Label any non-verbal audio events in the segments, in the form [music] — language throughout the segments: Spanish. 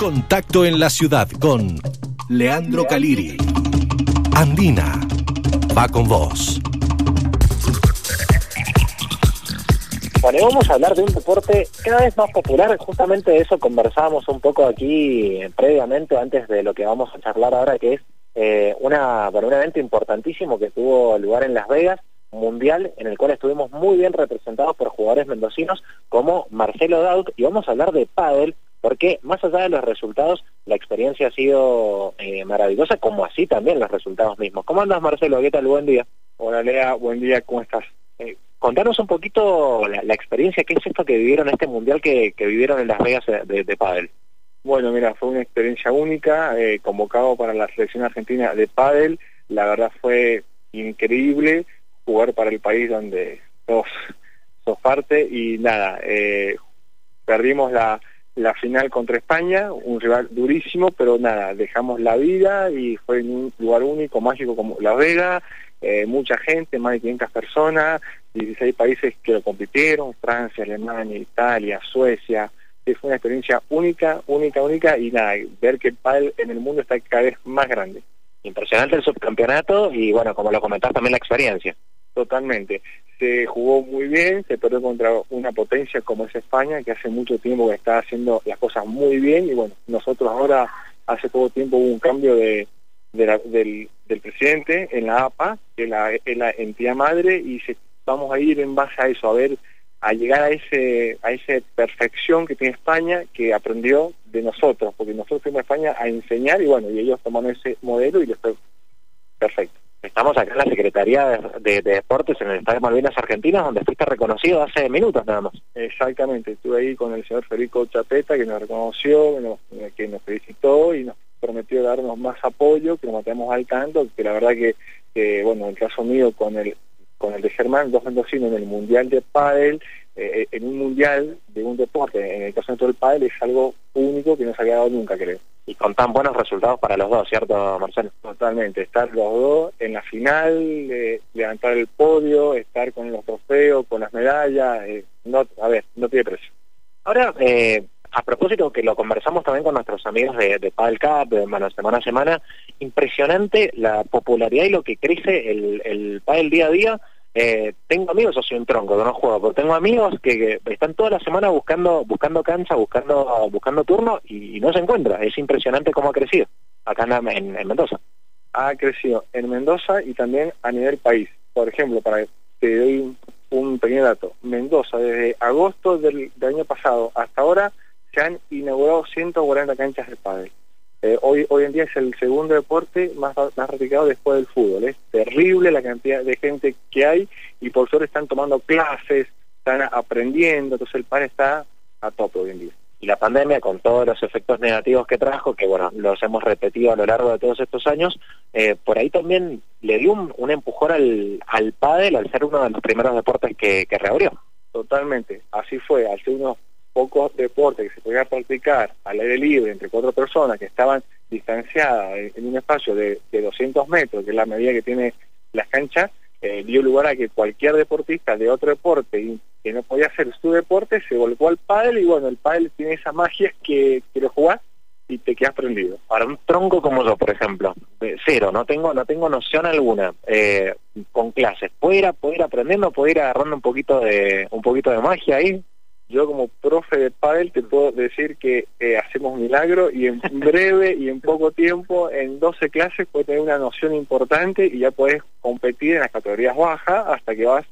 Contacto en la ciudad con Leandro Caliri. Andina. Va con vos. Bueno, vamos a hablar de un deporte cada vez más popular, justamente de eso conversábamos un poco aquí previamente, antes de lo que vamos a charlar ahora, que es eh, una, un evento importantísimo que tuvo lugar en Las Vegas, mundial, en el cual estuvimos muy bien representados por jugadores mendocinos como Marcelo Daut, y vamos a hablar de pádel, porque más allá de los resultados, la experiencia ha sido eh, maravillosa, como así también los resultados mismos. ¿Cómo andas, Marcelo? ¿Qué tal? Buen día. Hola, Lea. Buen día. ¿Cómo estás? Eh, contanos un poquito la, experiencia, qué es esto que vivieron este mundial que, vivieron en Las Vegas de, de pádel. Bueno, mira, fue una experiencia única, eh, convocado para la selección argentina de pádel, la verdad fue increíble jugar para el país donde sos, sos parte y nada, eh, perdimos la, la final contra España, un rival durísimo, pero nada, dejamos la vida y fue en un lugar único, mágico como Las Vegas, eh, mucha gente, más de 500 personas, 16 países que lo compitieron, Francia, Alemania, Italia, Suecia. fue una experiencia única, única, única y nada, ver que el pádel en el mundo está cada vez más grande. Impresionante el subcampeonato y bueno, como lo comentás también la experiencia. Totalmente. Se jugó muy bien, se perdió contra una potencia como es España, que hace mucho tiempo que está haciendo las cosas muy bien y bueno, nosotros ahora hace poco tiempo hubo un cambio de, del, presidente en la APA, que la, la entidad madre, y se, vamos a ir en base a eso, a ver, a llegar a ese a esa perfección que tiene España, que aprendió de nosotros, porque nosotros fuimos a España a enseñar y bueno, y ellos tomaron ese modelo y les fue perfecto. Estamos acá en la Secretaría de, Deportes en el Estadio Malvinas Argentinas, donde fuiste reconocido hace minutos nada más. Exactamente, estuve ahí con el señor Federico Chapeta, que nos reconoció, que nos felicitó y nos prometió darnos más apoyo, que lo matemos al canto, que la verdad que, bueno, en el caso mío con el con el de Germán, dos mendocinos en el Mundial de Padel, eh, en un Mundial de un deporte, en el caso de todo el Padel, es algo único que no se ha dado nunca, creo. Y con tan buenos resultados para los dos, ¿cierto, Marcelo? Totalmente, estar los dos en la final, eh, levantar el podio, estar con los trofeos, con las medallas, eh, no, a ver, no tiene precio. Ahora, eh, a propósito que lo conversamos también con nuestros amigos de, de Padel Cup, de, semana a semana, impresionante la popularidad y lo que crece el, el Padel día a día. Eh, tengo amigos, yo soy un tronco, que no juego, pero tengo amigos que, están toda la semana buscando buscando cancha, buscando buscando turno y, no se encuentra. Es impresionante cómo ha crecido acá en, Mendoza. Ha crecido en Mendoza y también a nivel país. Por ejemplo, para te doy un, pequeño dato, Mendoza desde agosto del año pasado hasta ahora se han inaugurado 140 canchas de pádel. Eh, hoy, hoy en día es el segundo deporte más, más practicado después del fútbol. Es terrible la cantidad de gente que hay y por suerte están tomando clases, están aprendiendo, entonces el pádel está a tope hoy en día. Y la pandemia, con todos los efectos negativos que trajo, que bueno, los hemos repetido a lo largo de todos estos años, eh, por ahí también le dio un, un empujón al, al pádel al ser uno de los primeros deportes que, que reabrió. Totalmente, así fue, al ser uno pocos deportes que se podían practicar al aire libre entre cuatro personas que estaban distanciadas en un espacio de, de 200 metros, que es la medida que tiene las canchas, eh, dio lugar a que cualquier deportista de otro deporte que no podía hacer su deporte se volcó al pádel y bueno, el pádel tiene esa magia que, que lo jugás y te quedas prendido. Para un tronco como yo, por ejemplo, cero, no tengo no tengo noción alguna eh, con clases. ¿Puedo ir, puedo ir aprendiendo, puedo ir agarrando un poquito de un poquito de magia ahí? Yo como profe de pádel te puedo decir que eh, hacemos milagro y en [laughs] breve y en poco tiempo, en 12 clases, puedes tener una noción importante y ya puedes competir en las categorías bajas hasta que vas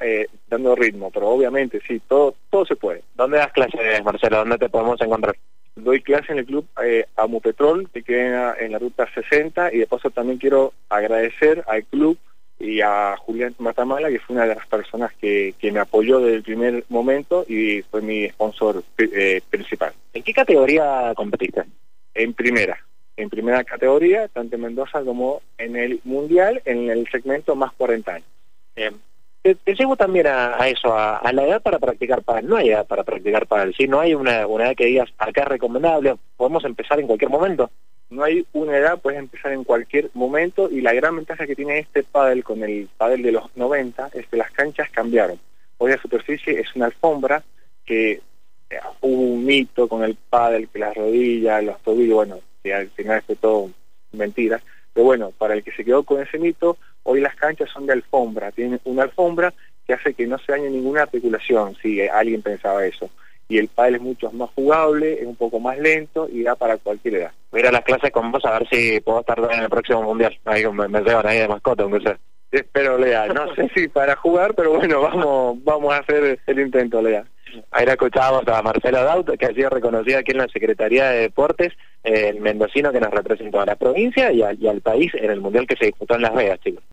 eh, dando ritmo. Pero obviamente, sí, todo, todo se puede. ¿Dónde das clases, Marcelo? ¿Dónde te podemos encontrar? Doy clase en el club eh, Amupetrol, que queda en la ruta 60, y de paso también quiero agradecer al club y a Julián Matamala, que fue una de las personas que, que me apoyó desde el primer momento y fue mi sponsor eh, principal. ¿En qué categoría competiste? En primera, en primera categoría, tanto en Mendoza como en el Mundial, en el segmento más 40 años. Te, llevo también a, eso, a, la edad para practicar para No hay edad para practicar para Si no hay una, una edad que digas, acá es recomendable, podemos empezar en cualquier momento no hay una edad, puedes empezar en cualquier momento y la gran ventaja que tiene este pádel con el pádel de los 90 es que las canchas cambiaron. Hoy la superficie es una alfombra que hubo un mito con el pádel, que las rodillas, los tobillos, bueno, que al final fue todo mentira. Pero bueno, para el que se quedó con ese mito, hoy las canchas son de alfombra, tienen una alfombra que hace que no se dañe ninguna articulación, si alguien pensaba eso. Y el pádel es mucho más jugable, es un poco más lento y da para cualquier edad. Mira las clases con vos a ver si puedo estar en el próximo mundial. Ahí me, me llevan ahí de mascota, aunque sea. Espero, Lea. No sé si para jugar, pero bueno, vamos, vamos a hacer el intento, Lea. Ahí escuchábamos a Marcelo Daut, que ha sido reconocido aquí en la Secretaría de Deportes, el mendocino que nos representó a la provincia y, y al país en el Mundial que se disputó en Las Vegas, chicos.